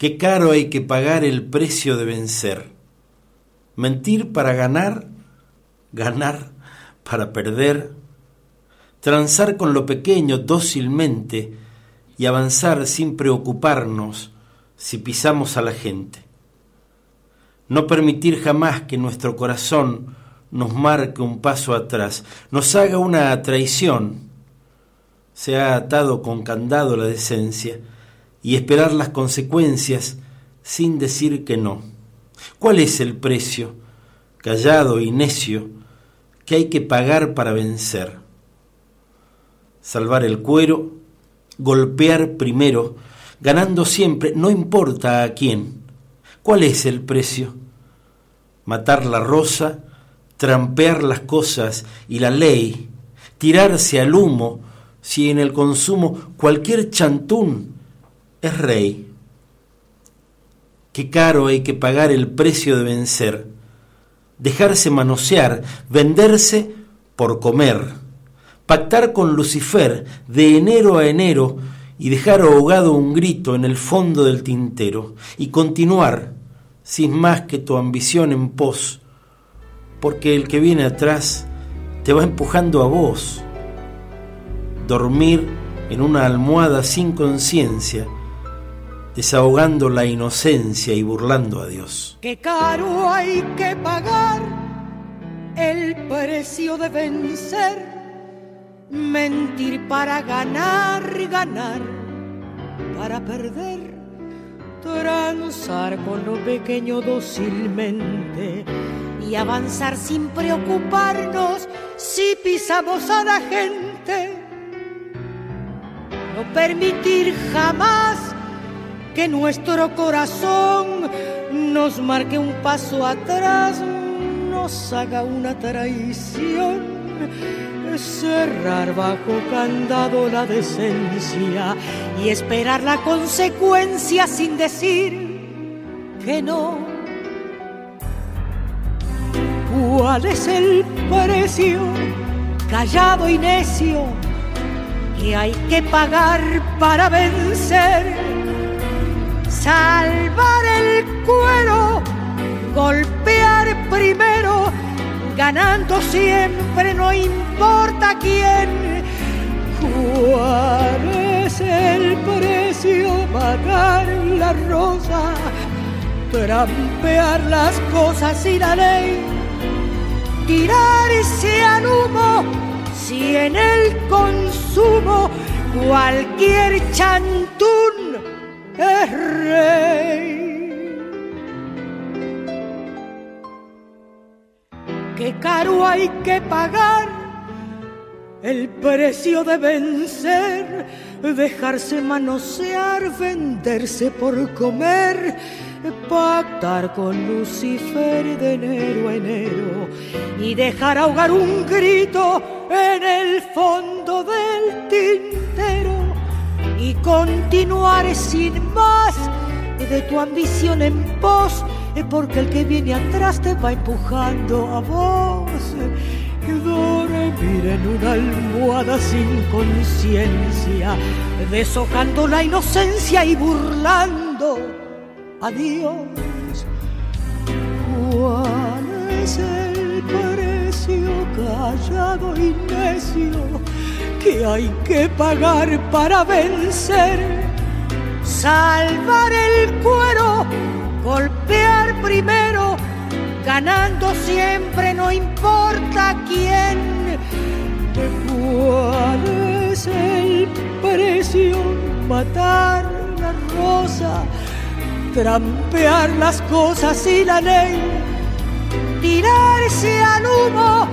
Qué caro hay que pagar el precio de vencer. Mentir para ganar, ganar para perder, transar con lo pequeño dócilmente y avanzar sin preocuparnos si pisamos a la gente. No permitir jamás que nuestro corazón nos marque un paso atrás, nos haga una traición. Se ha atado con candado la decencia y esperar las consecuencias sin decir que no. ¿Cuál es el precio, callado y necio, que hay que pagar para vencer? Salvar el cuero, golpear primero, ganando siempre, no importa a quién. ¿Cuál es el precio? Matar la rosa, trampear las cosas y la ley, tirarse al humo, si en el consumo cualquier chantún es rey. Qué caro hay que pagar el precio de vencer, dejarse manosear, venderse por comer, pactar con Lucifer de enero a enero y dejar ahogado un grito en el fondo del tintero y continuar sin más que tu ambición en pos porque el que viene atrás te va empujando a vos. Dormir en una almohada sin conciencia, desahogando la inocencia y burlando a Dios. Qué caro hay que pagar el precio de vencer, mentir para ganar, ganar para perder, transar con lo pequeño dócilmente y avanzar sin preocuparnos si pisamos a la gente. No permitir jamás que nuestro corazón nos marque un paso atrás, nos haga una traición. Cerrar bajo candado la decencia y esperar la consecuencia sin decir que no ¿Cuál es el precio, callado y necio, que hay que pagar para vencer? Salvar el cuero, golpear primero, ganando siempre, no importa quién. ¿Cuál es el precio, pagar la rosa? trampear las cosas y la ley tirarse al humo si en el consumo cualquier chantún es rey. Qué caro hay que pagar el precio de vencer, dejarse manosear, venderse por comer pactar con Lucifer de enero a enero y dejar ahogar un grito en el fondo del tintero continuar sin más de tu ambición en pos, porque el que viene atrás te va empujando a vos. Dormir en una almohada sin conciencia, deshojando la inocencia y burlando adiós. ¿Cuál es el precio callado y necio que hay que pagar para vencer? Salvar el cuero, golpear primero, ganando siempre, no importa quién. ¿Cuál es el precio? Matar la rosa trampear las cosas y la ley, tirarse al humo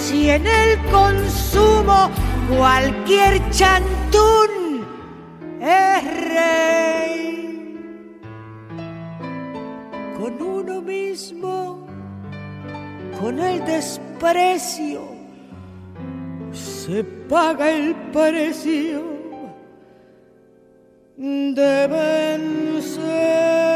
si en el consumo cualquier chantún es rey. Con uno mismo, con el desprecio, se paga el precio deben ser.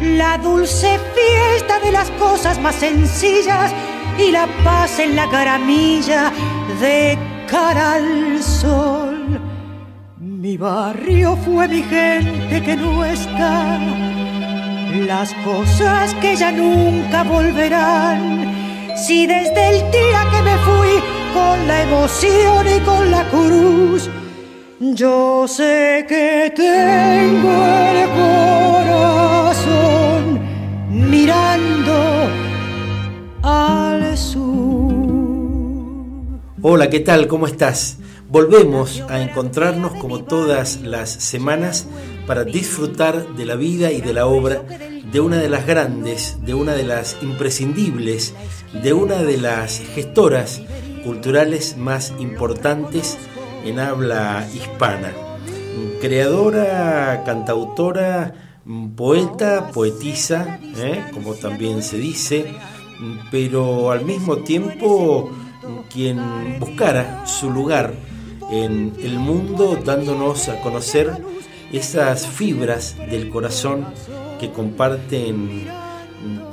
la dulce fiesta de las cosas más sencillas y la paz en la caramilla de cara al sol. Mi barrio fue mi gente que no está, las cosas que ya nunca volverán. Si desde el día que me fui con la emoción y con la cruz, yo sé que tengo el corazón mirando al sur. Hola, ¿qué tal? ¿Cómo estás? Volvemos a encontrarnos como todas las semanas para disfrutar de la vida y de la obra de una de las grandes, de una de las imprescindibles, de una de las gestoras culturales más importantes en habla hispana. Creadora, cantautora, poeta, poetisa, ¿eh? como también se dice, pero al mismo tiempo quien buscara su lugar en el mundo dándonos a conocer esas fibras del corazón que comparten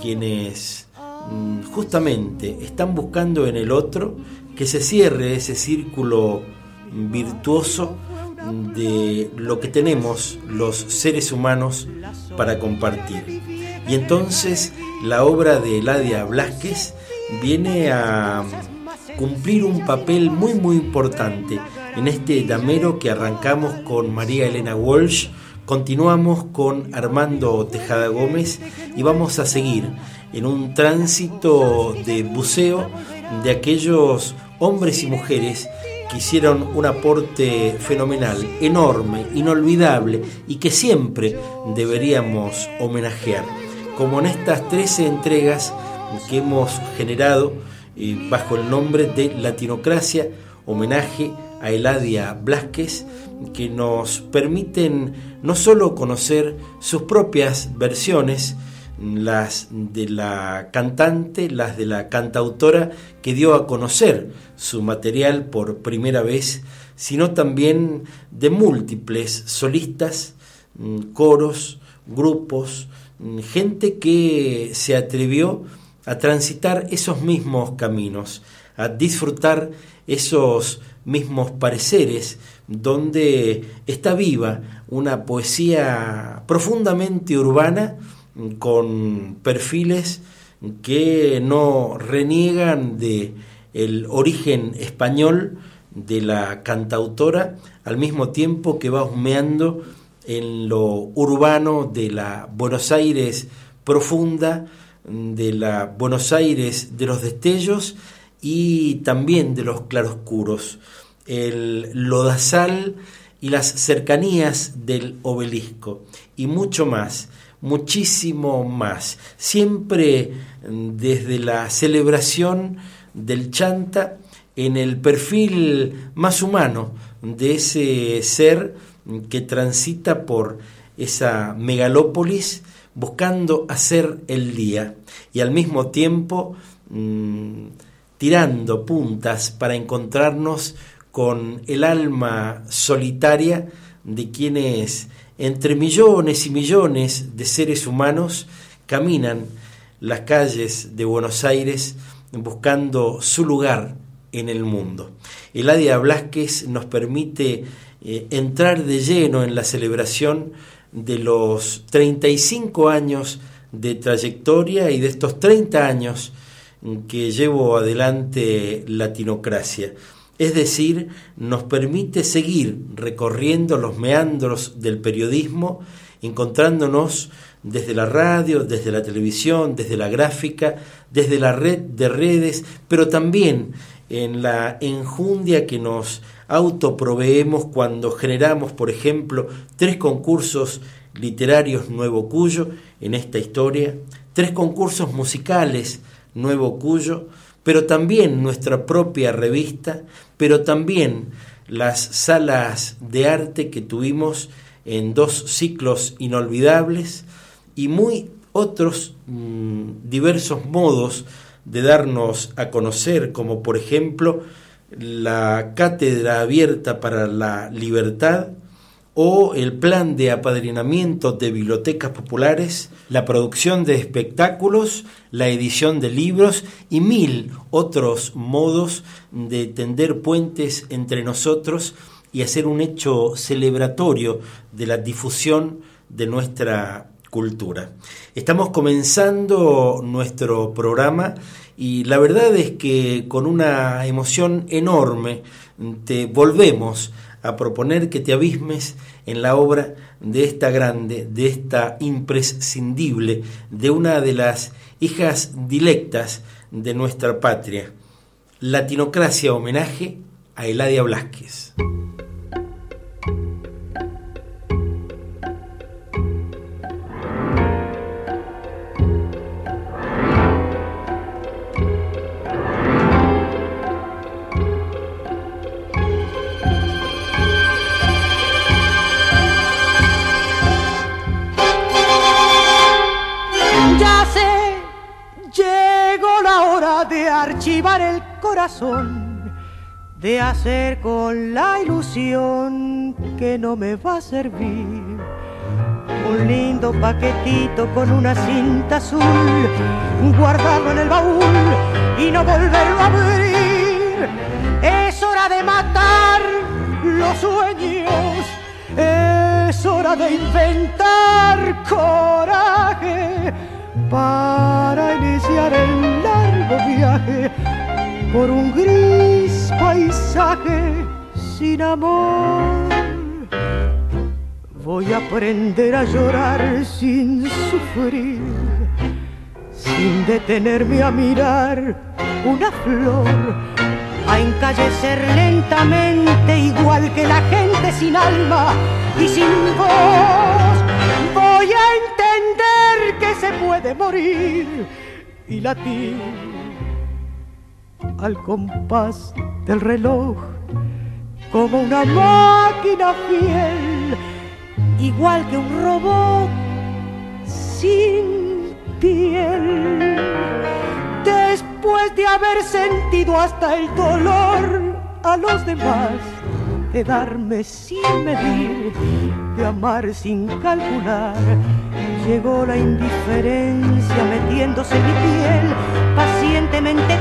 quienes mm, justamente están buscando en el otro que se cierre ese círculo virtuoso de lo que tenemos los seres humanos para compartir. Y entonces la obra de Eladia Blasquez viene a cumplir un papel muy muy importante en este damero que arrancamos con María Elena Walsh, continuamos con Armando Tejada Gómez y vamos a seguir en un tránsito de buceo de aquellos hombres y mujeres que hicieron un aporte fenomenal, enorme, inolvidable y que siempre deberíamos homenajear, como en estas 13 entregas que hemos generado eh, bajo el nombre de Latinocracia, homenaje a Eladia Blasquez, que nos permiten no solo conocer sus propias versiones, las de la cantante, las de la cantautora que dio a conocer su material por primera vez, sino también de múltiples solistas, mm, coros, grupos, mm, gente que se atrevió a transitar esos mismos caminos, a disfrutar esos mismos pareceres, donde está viva una poesía profundamente urbana, con perfiles que no reniegan de el origen español de la cantautora, al mismo tiempo que va humeando en lo urbano de la Buenos Aires profunda, de la Buenos Aires de los destellos y también de los claroscuros, el lodazal y las cercanías del obelisco. Y mucho más muchísimo más, siempre mm, desde la celebración del chanta en el perfil más humano de ese ser que transita por esa megalópolis buscando hacer el día y al mismo tiempo mm, tirando puntas para encontrarnos con el alma solitaria de quienes entre millones y millones de seres humanos caminan las calles de Buenos Aires buscando su lugar en el mundo. Eladia Blasquez nos permite eh, entrar de lleno en la celebración de los 35 años de trayectoria y de estos 30 años que llevo adelante Latinocracia. Es decir, nos permite seguir recorriendo los meandros del periodismo, encontrándonos desde la radio, desde la televisión, desde la gráfica, desde la red de redes, pero también en la enjundia que nos autoproveemos cuando generamos, por ejemplo, tres concursos literarios Nuevo Cuyo en esta historia, tres concursos musicales Nuevo Cuyo, pero también nuestra propia revista, pero también las salas de arte que tuvimos en dos ciclos inolvidables y muy otros mm, diversos modos de darnos a conocer, como por ejemplo la Cátedra Abierta para la Libertad o el plan de apadrinamiento de bibliotecas populares, la producción de espectáculos, la edición de libros y mil otros modos de tender puentes entre nosotros y hacer un hecho celebratorio de la difusión de nuestra cultura. Estamos comenzando nuestro programa y la verdad es que con una emoción enorme te volvemos a proponer que te abismes en la obra de esta grande, de esta imprescindible, de una de las hijas dilectas de nuestra patria. Latinocracia homenaje a Eladia Blasquez. De hacer con la ilusión que no me va a servir. Un lindo paquetito con una cinta azul, guardarlo en el baúl y no volverlo a abrir. Es hora de matar los sueños, es hora de inventar coraje para iniciar el viaje por un gris paisaje sin amor. Voy a aprender a llorar sin sufrir, sin detenerme a mirar una flor, a encallecer lentamente igual que la gente sin alma y sin voz. Voy a entender que se puede morir y latir al compás del reloj, como una máquina fiel, igual que un robot sin piel. Después de haber sentido hasta el dolor a los demás, de darme sin medir, de amar sin calcular, llegó la indiferencia metiéndose en mi piel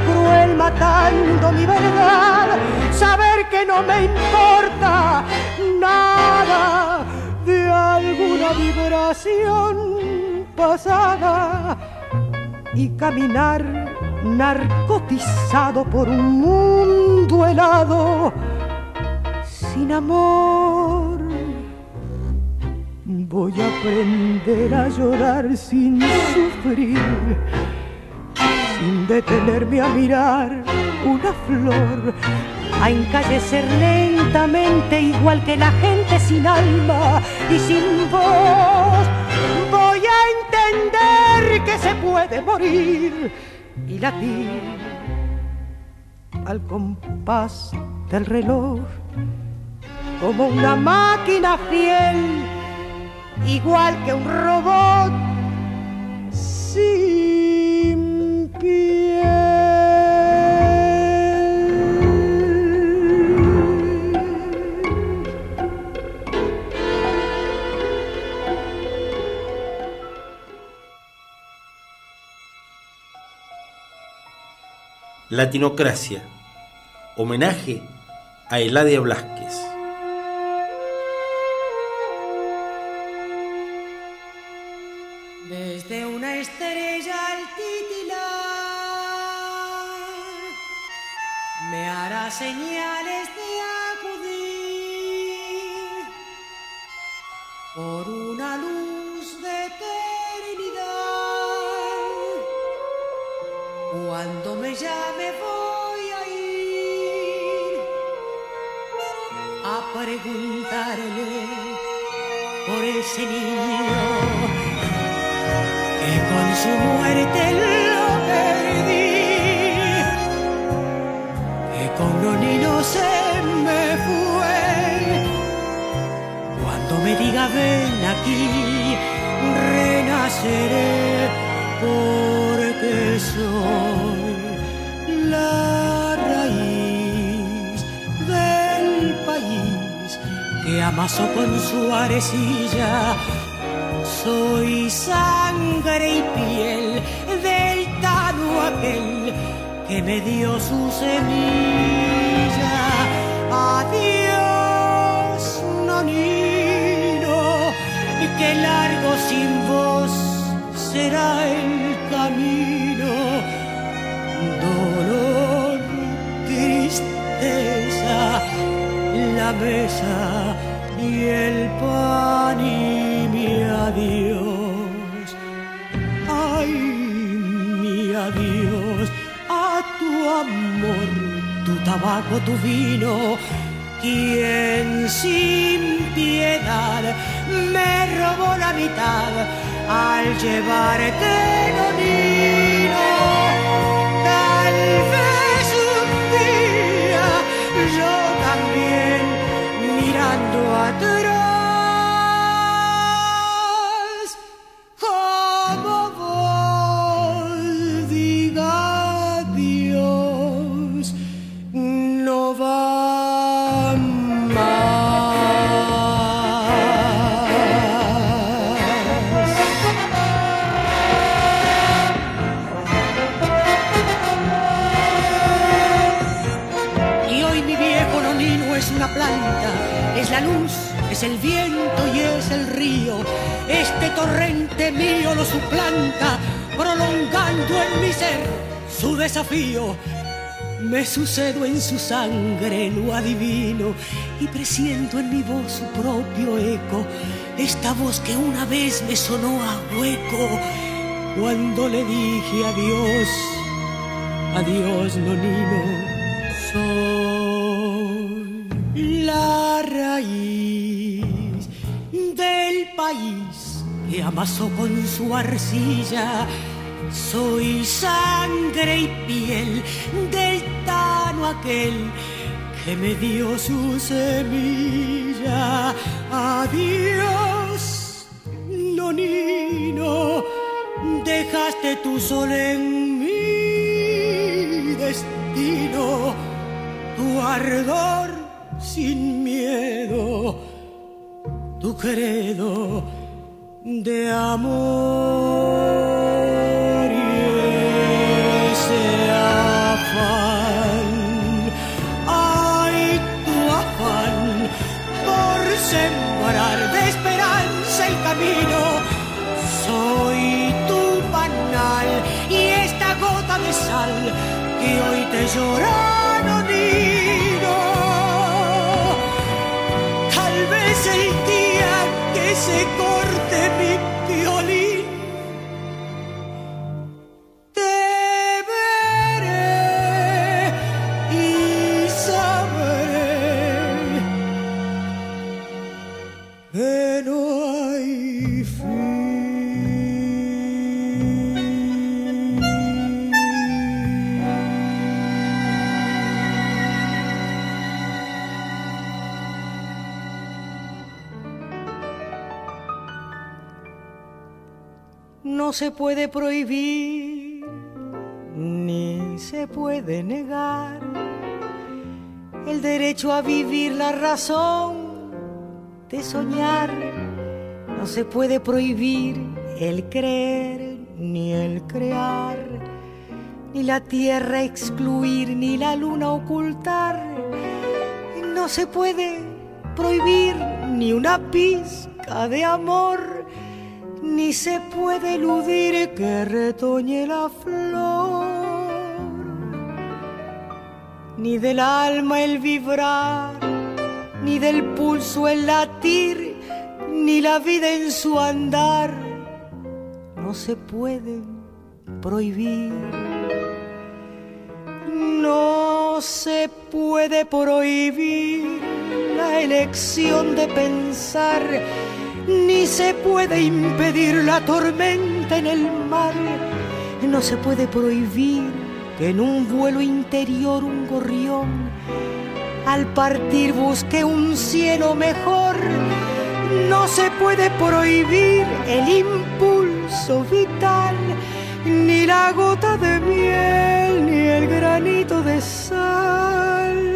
cruel matando mi verdad, saber que no me importa nada de alguna vibración pasada. Y caminar narcotizado por un mundo helado sin amor. Voy a aprender a llorar sin sufrir sin detenerme a mirar una flor, a encallecer lentamente igual que la gente sin alma y sin voz. Voy a entender que se puede morir y latir al compás del reloj como una máquina fiel, igual que un robot. Sí Latinocracia, homenaje a Eladia Blasquez. Preguntarle por ese niño que con su muerte lo perdí con no se me fue. Cuando me diga ven aquí, renaceré porque soy la que amasó con su arecilla. Soy sangre y piel del tano aquel que me dio su semilla. Adiós, nonino, que largo sin vos será el camino. La mesa y el pan y mi adiós. Ay, mi adiós tu amor, tu tabaco, tu vino, quien sin piedad me robó la mitad al llevarte nonino. El viento y es el río. Este torrente mío lo suplanta, prolongando en mi ser su desafío. Me sucedo en su sangre, lo adivino, y presiento en mi voz su propio eco, esta voz que una vez me sonó a hueco. Cuando le dije adiós, adiós, nonino, soy la raíz del país que amasó con su arcilla soy sangre y piel del tano aquel que me dio su semilla. Adiós, nonino, dejaste tu sol en mi destino, tu ardor sin miedo, tu credo de amor. Ay, tu afán por sembrar de esperanza el camino. Soy tu panal y esta gota de sal que hoy te llora, nonino. Tal vez el día que se corte se puede prohibir ni se puede negar el derecho a vivir la razón de soñar. No se puede prohibir el creer ni el crear, ni la tierra excluir ni la luna ocultar. No se puede prohibir ni una pizca de amor, ni se puede eludir que retoñe la flor ni del alma el vibrar, ni del pulso el latir, ni la vida en su andar, no se pueden prohibir. No se puede prohibir la elección de pensar, ni se puede impedir la tormenta en el mar. No se puede prohibir que en un vuelo interior un gorrión al partir busque un cielo mejor. No se puede prohibir el impulso vital, ni la gota de miel, ni el granito de sal,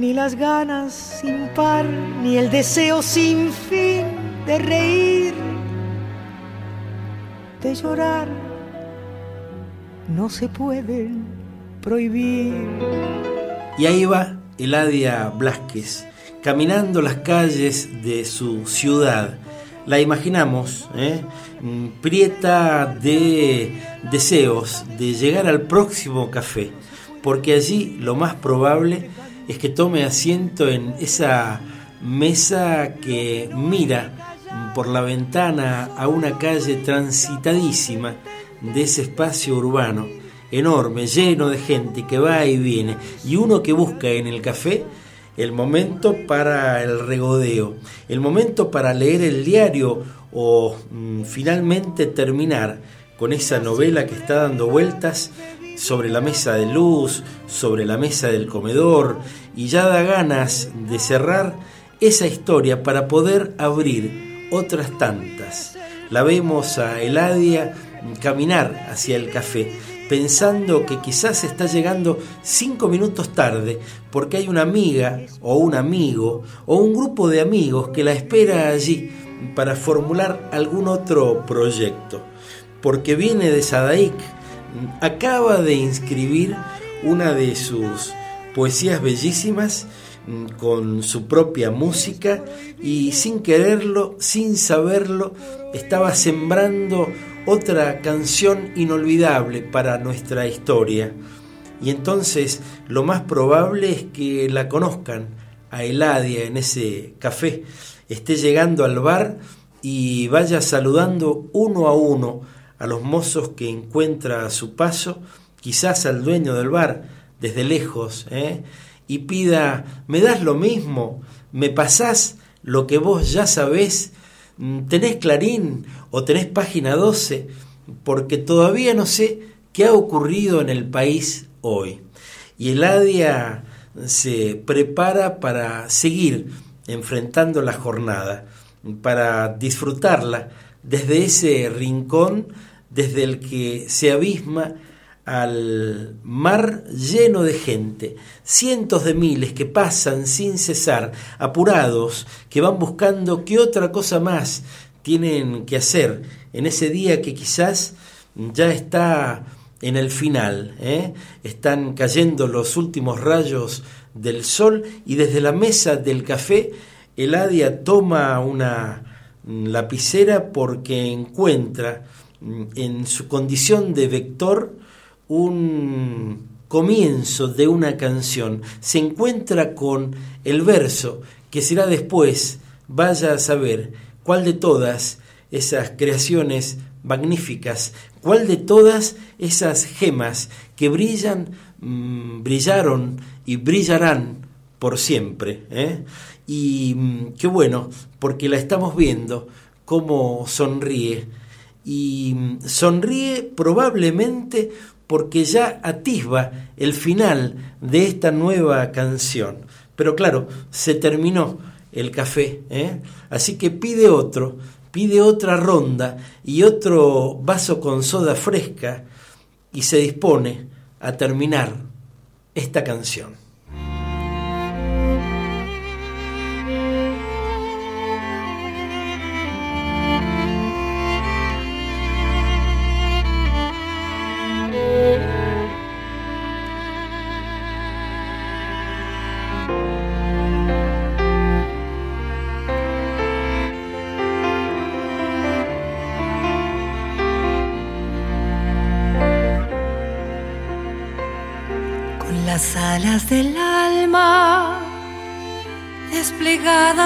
ni las ganas sin par, ni el deseo sin fin de reír, de llorar no se pueden prohibir. Y ahí va Eladia Blasquez, caminando las calles de su ciudad. La imaginamos, ¿eh? Mm, prieta de deseos de llegar al próximo café, porque allí lo más probable es que tome asiento en esa mesa que mira por la ventana a una calle transitadísima de ese espacio urbano enorme, lleno de gente que va y viene, y uno que busca en el café el momento para el regodeo, el momento para leer el diario o mm, finalmente terminar con esa novela que está dando vueltas sobre la mesa de luz, sobre la mesa del comedor, y ya da ganas de cerrar esa historia para poder abrir otras tantas. La vemos a Eladia caminar hacia el café, pensando que quizás está llegando cinco minutos tarde porque hay una amiga o un amigo o un grupo de amigos que la espera allí para formular algún otro proyecto. Porque viene de Sadaik, acaba de inscribir una de sus poesías bellísimas mm, con su propia música y sin quererlo, sin saberlo, estaba sembrando otra canción inolvidable para nuestra historia. Y entonces lo más probable es que la conozcan a Eladia en ese café, esté llegando al bar y vaya saludando uno a uno a los mozos que encuentra a su paso, quizás al dueño del bar desde lejos, ¿eh? y pida, ¿me das lo mismo? ¿Me pasás lo que vos ya sabés? Mm, ¿Tenés Clarín o tenés página 12? Porque todavía no sé qué ha ocurrido en el país hoy. Y el ADIA se prepara para seguir enfrentando la jornada, para disfrutarla desde ese rincón desde el que se abisma al mar lleno de gente, cientos de miles que pasan sin cesar, apurados, que van buscando qué otra cosa más tienen que hacer en ese día que quizás ya está en el final. ¿eh? Están cayendo los últimos rayos del sol y desde la mesa del café Eladia toma una lapicera porque encuentra en su condición de vector un comienzo de una canción, se encuentra con el verso que será después, vaya a saber cuál de todas esas creaciones magníficas, cuál de todas esas gemas que brillan, mm, brillaron y brillarán por siempre. ¿eh? Y mm, qué bueno, porque la estamos viendo cómo sonríe. Y sonríe probablemente porque ya atisba el final de esta nueva canción. Pero claro, se terminó el café, ¿eh? así que pide otro, pide otra ronda y otro vaso con soda fresca y se dispone a terminar esta canción.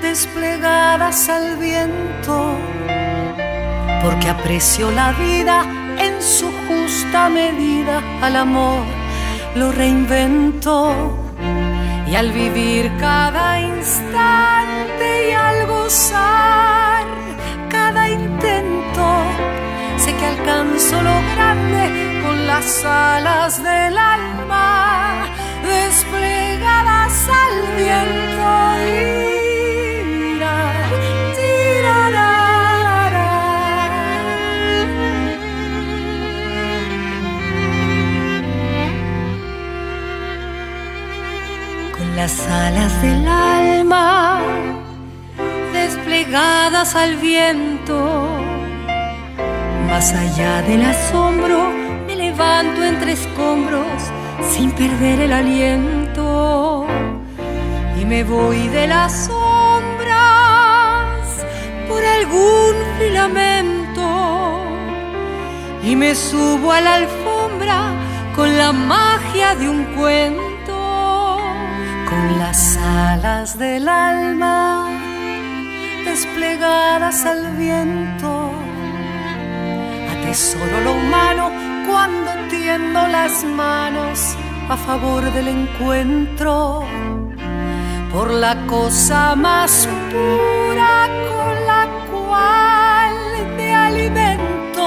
desplegadas al viento, porque aprecio la vida en su justa medida, al amor lo reinvento y al vivir cada instante y al gozar cada intento, sé que alcanzo lo grande con las alas del alma desplegadas al viento. Las alas del alma desplegadas al viento, más allá del asombro me levanto entre escombros sin perder el aliento. Y me voy de las sombras por algún filamento. Y me subo a la alfombra con la magia de un cuento, con las alas del alma desplegadas al viento. Atesoro lo humano cuando tiendo las manos a favor del encuentro por la cosa más pura con la cual me alimento,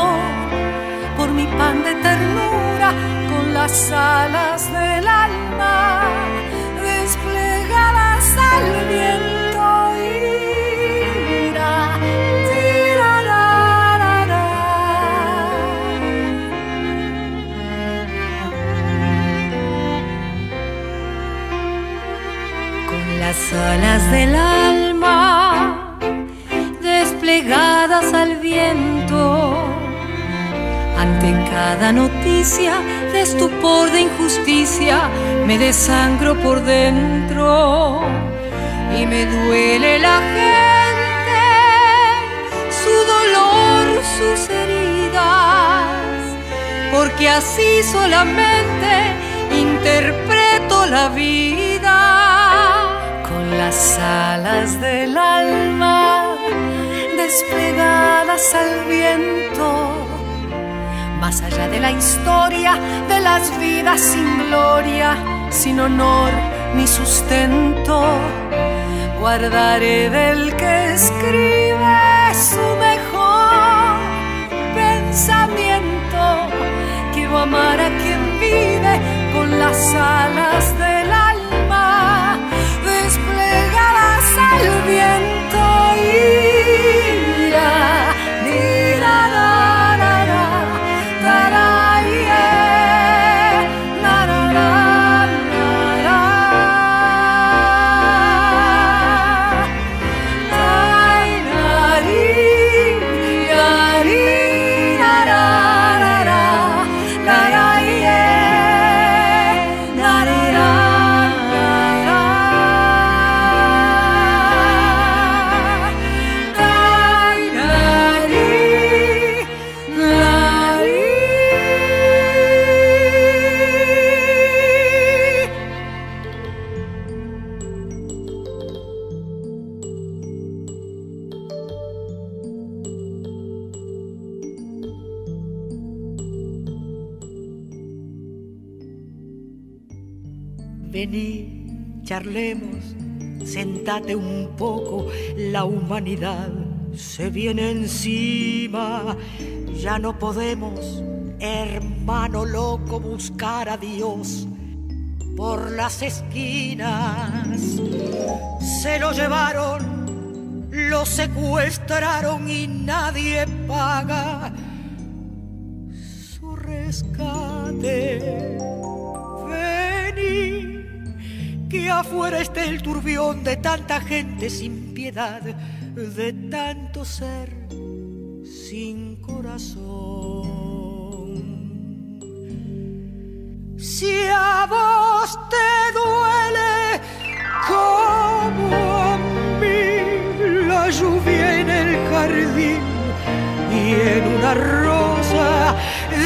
por mi pan de ternura con las alas del alma alas del alma desplegadas al viento. Ante cada noticia de estupor, de injusticia, me desangro por dentro y me duele la gente, su dolor, sus heridas, porque así solamente interpreto la vida las alas del alma desplegadas al viento, más allá de la historia de las vidas sin gloria, sin honor ni sustento, guardaré del que escribe su mejor pensamiento. Quiero amar a quien vive con las alas del alma al viento sentate un poco, la humanidad se viene encima, ya no podemos, hermano loco, buscar a Dios por las esquinas. Se lo llevaron, lo secuestraron y nadie paga su rescate. Vení que afuera esté el turbión de tanta gente sin piedad, de tanto ser sin corazón. Si a vos te duele como a mí la lluvia en el jardín y en una rosa,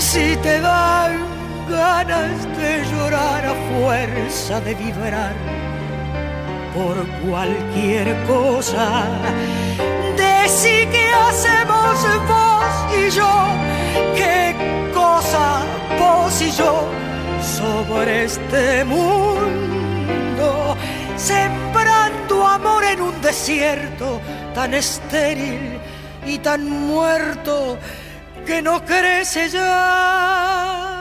si te dan ganas de llorar a fuerza de vibrar por cualquier cosa, decí que hacemos vos y yo, qué cosa vos y yo sobre este mundo, sembrando amor en un desierto tan estéril y tan muerto que no crece ya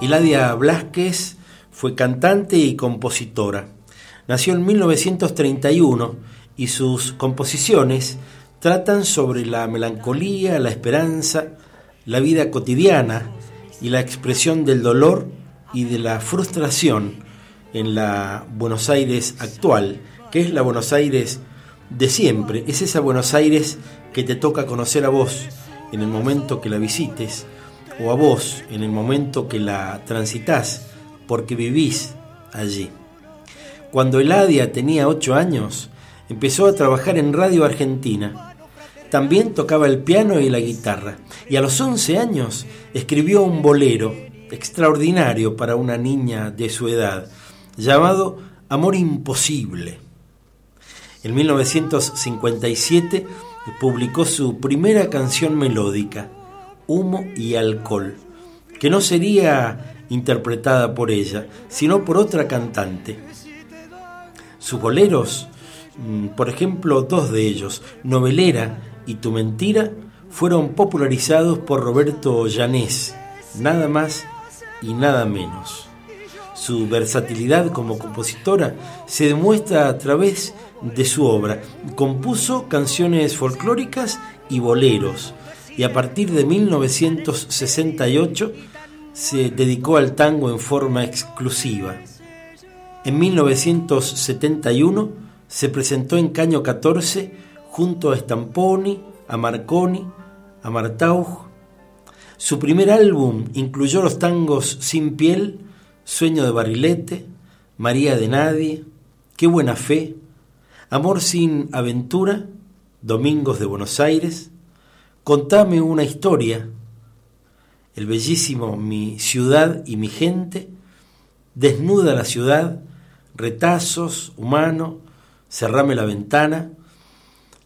Hiladia Blasquez fue cantante y compositora. Nació en 1931 y sus composiciones tratan sobre la melancolía, la esperanza, la vida cotidiana y la expresión del dolor y de la frustración en la Buenos Aires actual, que es la Buenos Aires de siempre, es esa Buenos Aires que te toca conocer a vos en el momento que la visites, o a vos en el momento que la transitas, porque vivís allí. Cuando Eladia tenía ocho años, empezó a trabajar en Radio Argentina también tocaba el piano y la guitarra, y a los 11 años escribió un bolero extraordinario para una niña de su edad, llamado Amor Imposible. En 1957 publicó su primera canción melódica, Humo y Alcohol, que no sería interpretada por ella, sino por otra cantante. Sus boleros, mm, por ejemplo, dos de ellos, Novelera y Tu Mentira fueron popularizados por Roberto Llanés, nada más y nada menos. Su versatilidad como compositora se demuestra a través de su obra. Compuso canciones folclóricas y boleros y a partir de 1968 se dedicó al tango en forma exclusiva. En 1971 se presentó en Caño 14 junto a Stamponi, a Marconi, a Martauj. Su primer álbum incluyó los tangos Sin piel, Sueño de Barilete, María de Nadie, Qué buena fe, Amor sin aventura, Domingos de Buenos Aires, Contame una historia, el bellísimo Mi ciudad y mi gente, Desnuda la ciudad, Retazos, Humano, Cerrame la ventana,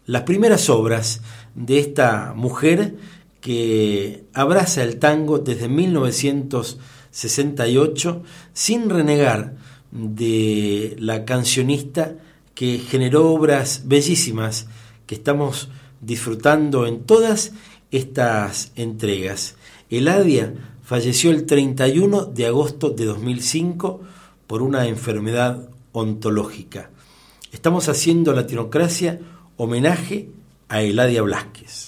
las primeras obras de esta mujer que abraza el tango desde 1968 sin renegar de la cancionista que generó obras bellísimas que estamos disfrutando en todas estas entregas. Eladia falleció el 31 de agosto de 2005 por una enfermedad ontológica. Estamos haciendo Latinocracia homenaje a Eladia Blasquez.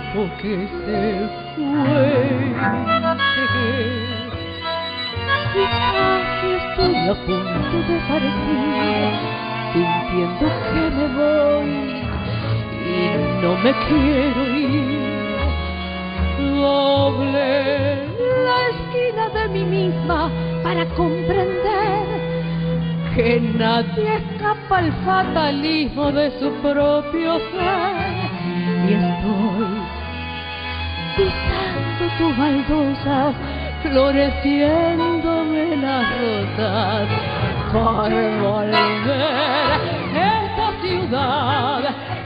que se fue estoy a punto de partir, sintiendo que me voy y no me quiero ir. Doble la esquina de mí misma para comprender que nadie escapa al fatalismo de su propio ser. Y estoy pisando tu baldosa, floreciéndome las rosas por volver esta ciudad.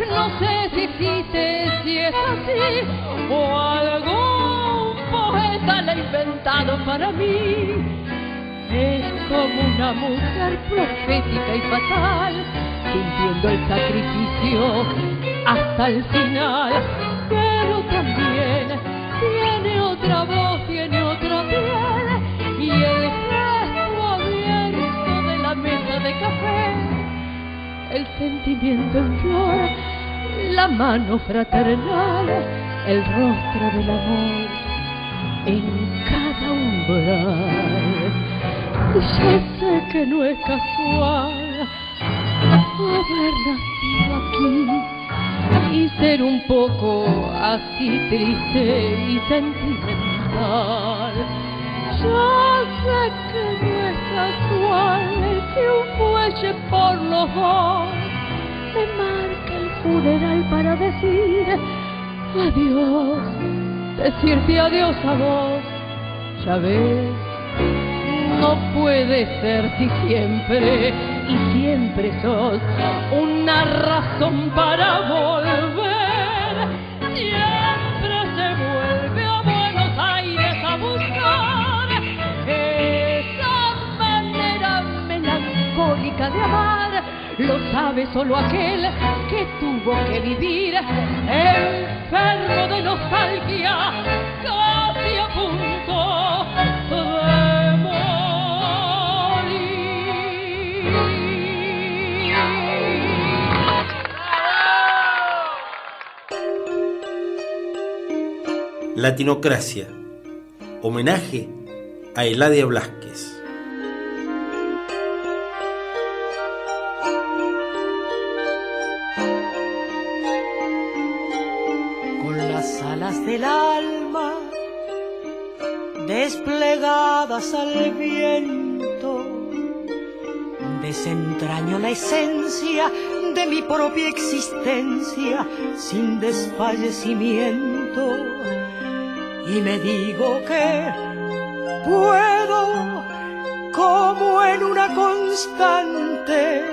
No sé si existe, si es así, o algún poeta la ha inventado para mí es como una mujer profética y fatal, sintiendo el sacrificio hasta el final, también. Tiene otra voz, tiene otra piel y el gesto abierto de la mesa de café, el sentimiento en flor, la mano fraternal, el rostro del amor en cada umbral. Ya sé que no es casual haber nacido aquí y ser un poco así triste y sentimental. Ya sé que no es casual que un fuelle por los dos me marque el funeral para decir adiós, decirte adiós a vos, ya ves no puede ser si siempre y siempre sos una razón para volver. Siempre se vuelve a Buenos Aires a buscar esa manera melancólica de amar. Lo sabe solo aquel que tuvo que vivir enfermo de nostalgia, casi Latinocracia. Homenaje a Eladia Blasquez. Con las alas del alma desplegadas al viento, desentraño la esencia de mi propia existencia sin desfallecimiento y me digo que puedo como en una constante.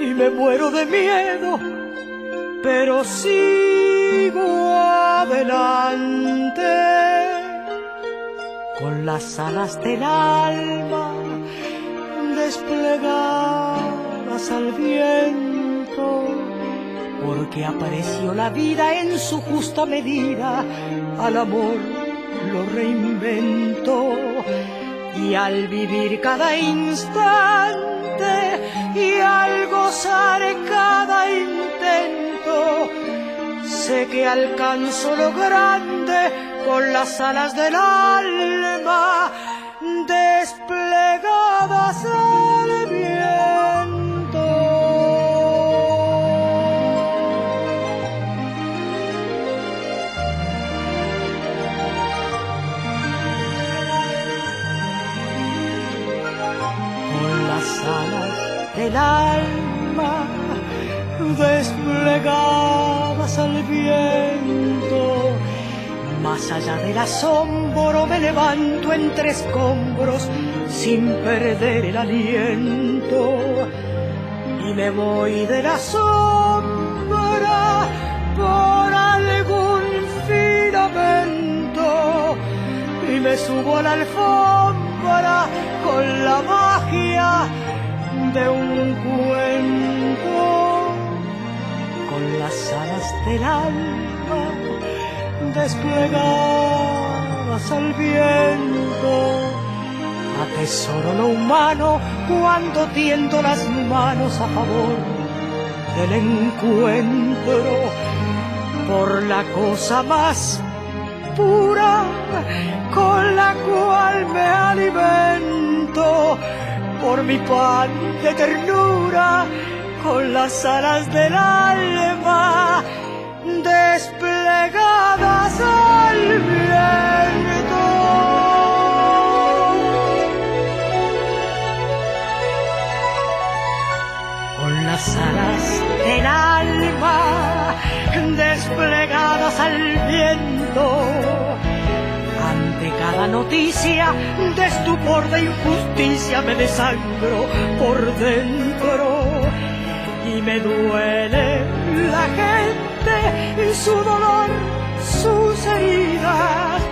Y me muero de miedo, pero sigo adelante con las alas del alma desplegadas al viento porque apareció la vida en su justa medida, al amor lo reinventó y al vivir cada instante y al gozar cada intento, sé que alcanzo lo grande con las alas del alma desplegadas el alma desplegadas al viento. Más allá del asombro me levanto entre escombros sin perder el aliento y me voy de la sombra por algún filamento y me subo a la alfombra con la magia de un cuento con las alas del alma desplegadas al viento. Atesoro lo humano cuando tiendo las manos a favor del encuentro por la cosa más pura con la cual me alimento por mi pan de ternura con las alas del alma desplegadas al viento. las alas del alma desplegadas al viento. Cada noticia de estupor de injusticia me desangro por dentro y me duele la gente y su dolor, sus heridas,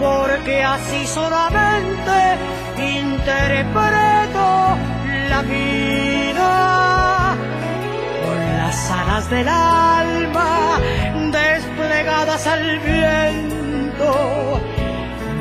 porque así solamente interpreto la vida con las alas del alma desplegadas al viento.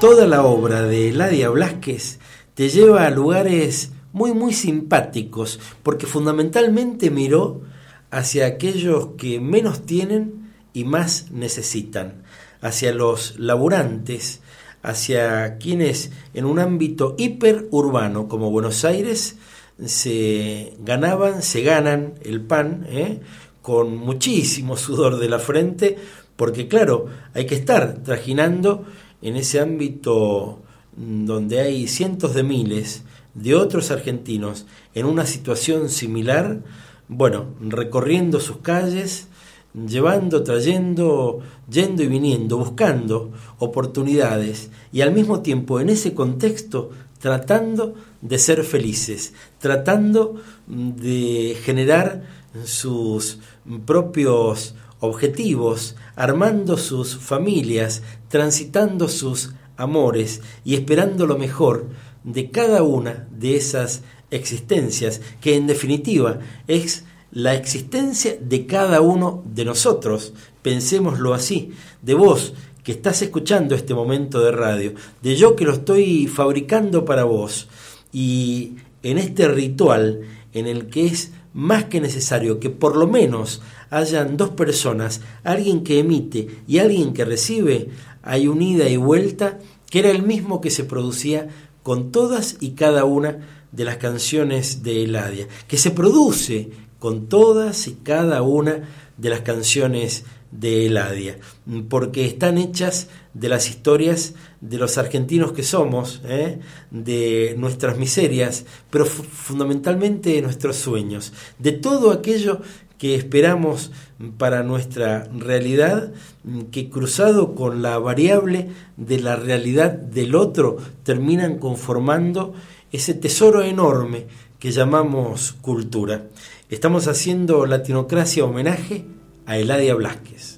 Toda la obra de Ladia Blasquez te lleva a lugares muy muy simpáticos porque fundamentalmente miró hacia aquellos que menos tienen y más necesitan, hacia los laburantes, hacia quienes en un ámbito hiperurbano como Buenos Aires se ganaban, se ganan el pan ¿eh? con muchísimo sudor de la frente, porque claro, hay que estar trajinando en ese ámbito donde hay cientos de miles de otros argentinos en una situación similar, bueno, recorriendo sus calles, llevando, trayendo, yendo y viniendo, buscando oportunidades y al mismo tiempo en ese contexto tratando de ser felices, tratando de generar sus propios objetivos, armando sus familias, transitando sus amores y esperando lo mejor de cada una de esas existencias, que en definitiva es la existencia de cada uno de nosotros. Pensémoslo así, de vos que estás escuchando este momento de radio, de yo que lo estoy fabricando para vos, y en este ritual en el que es más que necesario que por lo menos hayan dos personas, alguien que emite y alguien que recibe, hay un ida y vuelta que era el mismo que se producía con todas y cada una de las canciones de Eladia, que se produce con todas y cada una de las canciones de Eladia, porque están hechas de las historias de los argentinos que somos, ¿eh? de nuestras miserias, pero fundamentalmente de nuestros sueños, de todo aquello que esperamos para nuestra realidad, que cruzado con la variable de la realidad del otro, terminan conformando ese tesoro enorme que llamamos cultura. Estamos haciendo Latinocracia homenaje a Eladia Blasquez.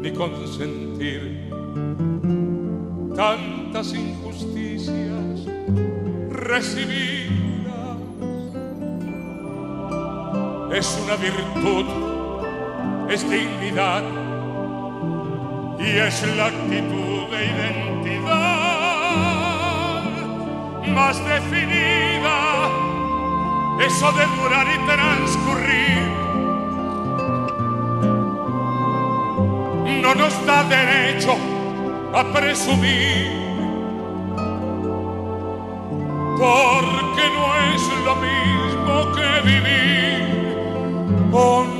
ni consentir tantas injusticias recibidas. Es una virtud, es dignidad y es la actitud de identidad más definida. Eso de durar y transcurrir no nos da derecho a presumir, porque no es lo mismo que vivir con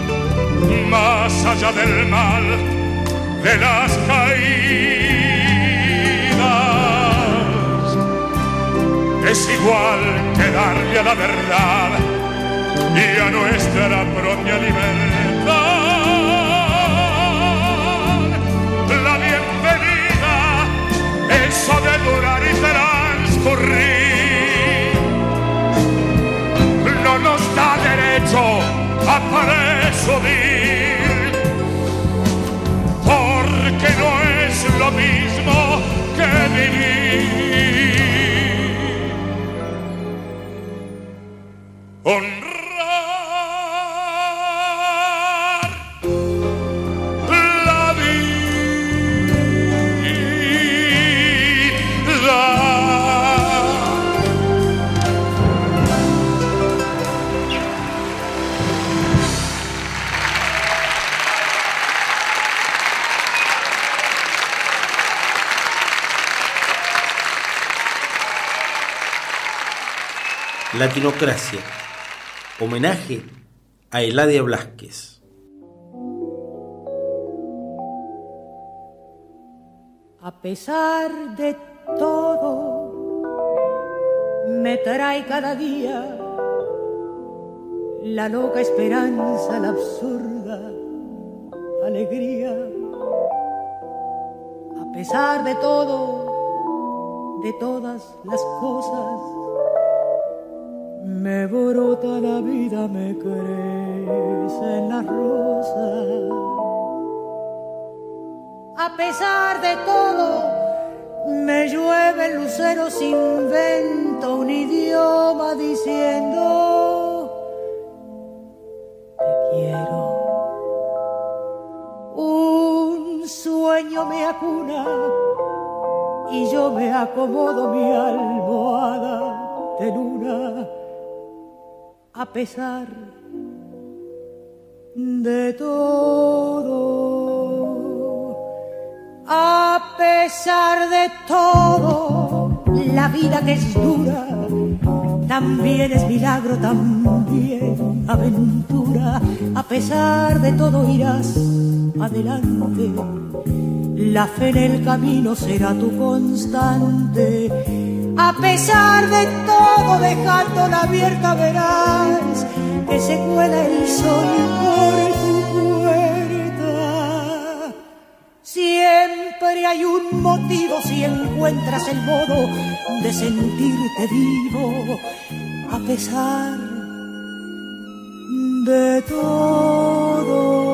más allá del mal de las caídas. Es igual que darle a la verdad y a nuestra propia libertad la bienvenida, eso de durar y transcurrir, no nos da derecho a porque no es lo mismo que vivir. Homenaje a Eladia Blasquez. A pesar de todo, me trae cada día la loca esperanza, la absurda alegría. A pesar de todo, de todas las cosas, me brota la vida, me en la rosa. A pesar de todo, me llueve el lucero, invento un idioma diciendo, te quiero. Un sueño me acuna y yo me acomodo mi almohada de luna a pesar de todo, a pesar de todo, la vida que es dura, también es milagro, también aventura, a pesar de todo irás adelante, la fe en el camino será tu constante a pesar de todo, dejándola abierta, verás que se cuela el sol por tu puerta. Siempre hay un motivo si encuentras el modo de sentirte vivo, a pesar de todo.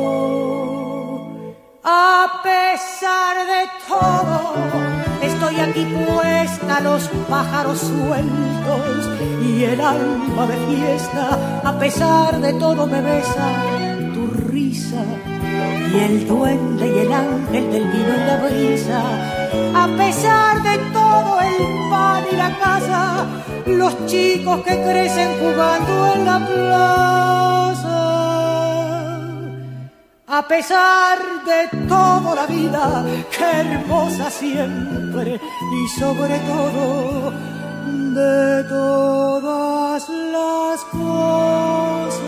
A pesar de todo estoy aquí puesta, los pájaros sueltos y el alma de fiesta, a pesar de todo me besa tu risa y el duende y el ángel del vino en la brisa, a pesar de todo el pan y la casa, los chicos que crecen jugando en la plaza. A pesar de todo la vida, que hermosa siempre y sobre todo de todas las cosas.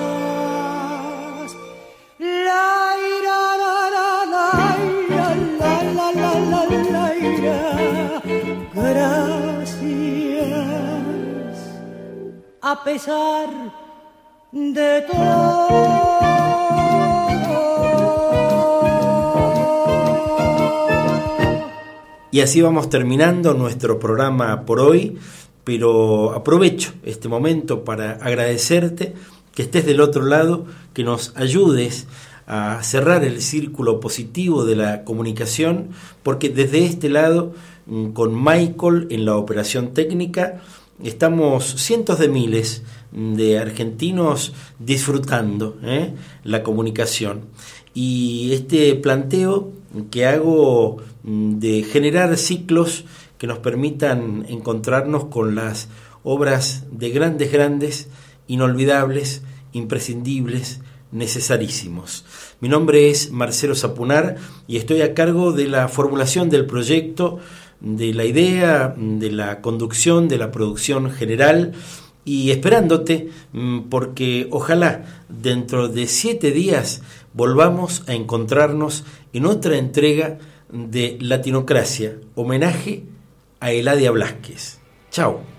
La ira, la la la ira, la la la la la ira. Gracias. A pesar de todo Y así vamos terminando nuestro programa por hoy, pero aprovecho este momento para agradecerte que estés del otro lado, que nos ayudes a cerrar el círculo positivo de la comunicación, porque desde este lado, mm, con Michael en la operación técnica, estamos cientos de miles de argentinos disfrutando ¿eh? la comunicación. Y este planteo que hago mm, de generar ciclos que nos permitan encontrarnos con las obras de grandes, grandes, inolvidables, imprescindibles, necesarísimos. Mi nombre es Marcelo Zapunar y estoy a cargo de la formulación del proyecto, de la idea, de la conducción, de la producción general y esperándote mm, porque ojalá dentro de siete días volvamos a encontrarnos en otra entrega de Latinocracia, homenaje a Eladia Blasquez. Chao.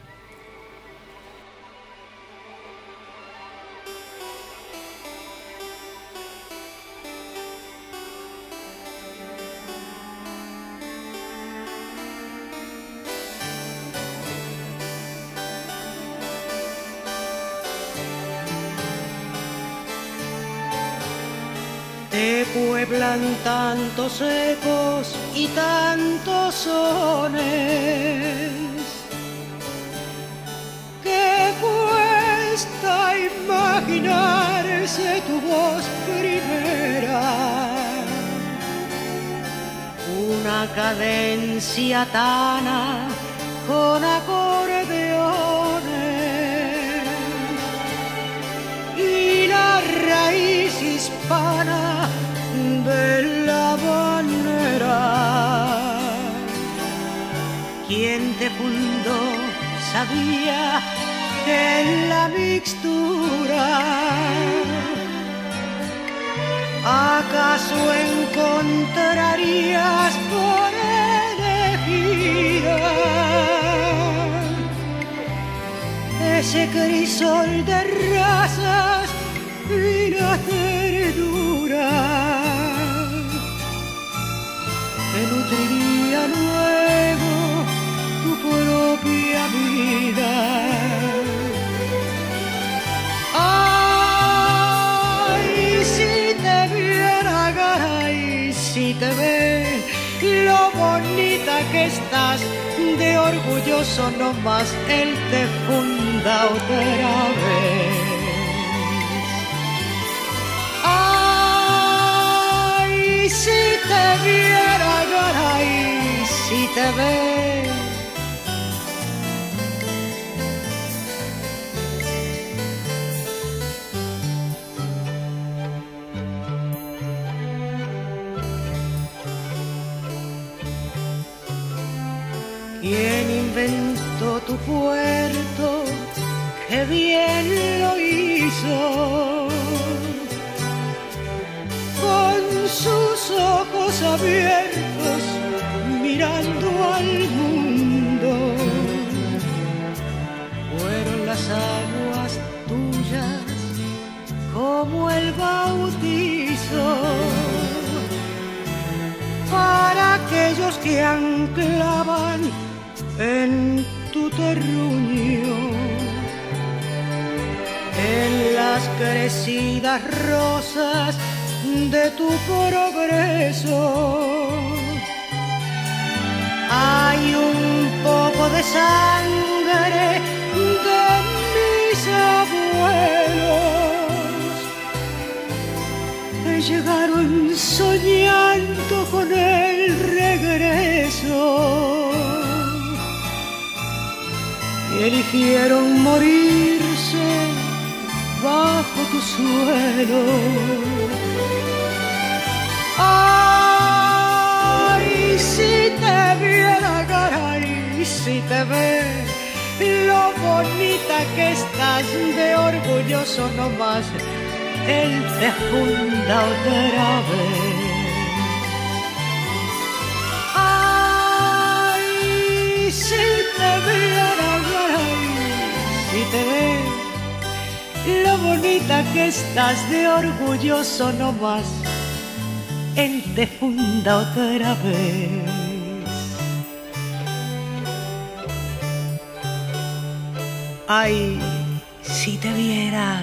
Pueblan tantos ecos y tantos sones que cuesta imaginarse tu voz primera. Una cadencia tana con acordeones y la raíz hispana de la banera. Quien te fundó sabía que en la mixtura acaso encontrarías por elegida ese crisol de razas y la ternura que nutriría luego tu propia vida. Ay, si te viera, y si te ve lo bonita que estás, de orgulloso no más él te funda otra vez. Ay, si te viera, te ve. ¿Quién inventó tu puerto? ¡Qué bien lo hizo! Con sus ojos abiertos rosas de tu progreso. Hay un poco de sangre de mis abuelos llegaron soñando con el regreso y eligieron morirse tu suelo. Ay, si te viera cara y si te ve lo bonita que estás de orgulloso nomás, él te funda otra vez. Ay, si te viera cara y si te ve lo bonita que estás de orgulloso nomás, él te funda otra vez. Ay, si te viera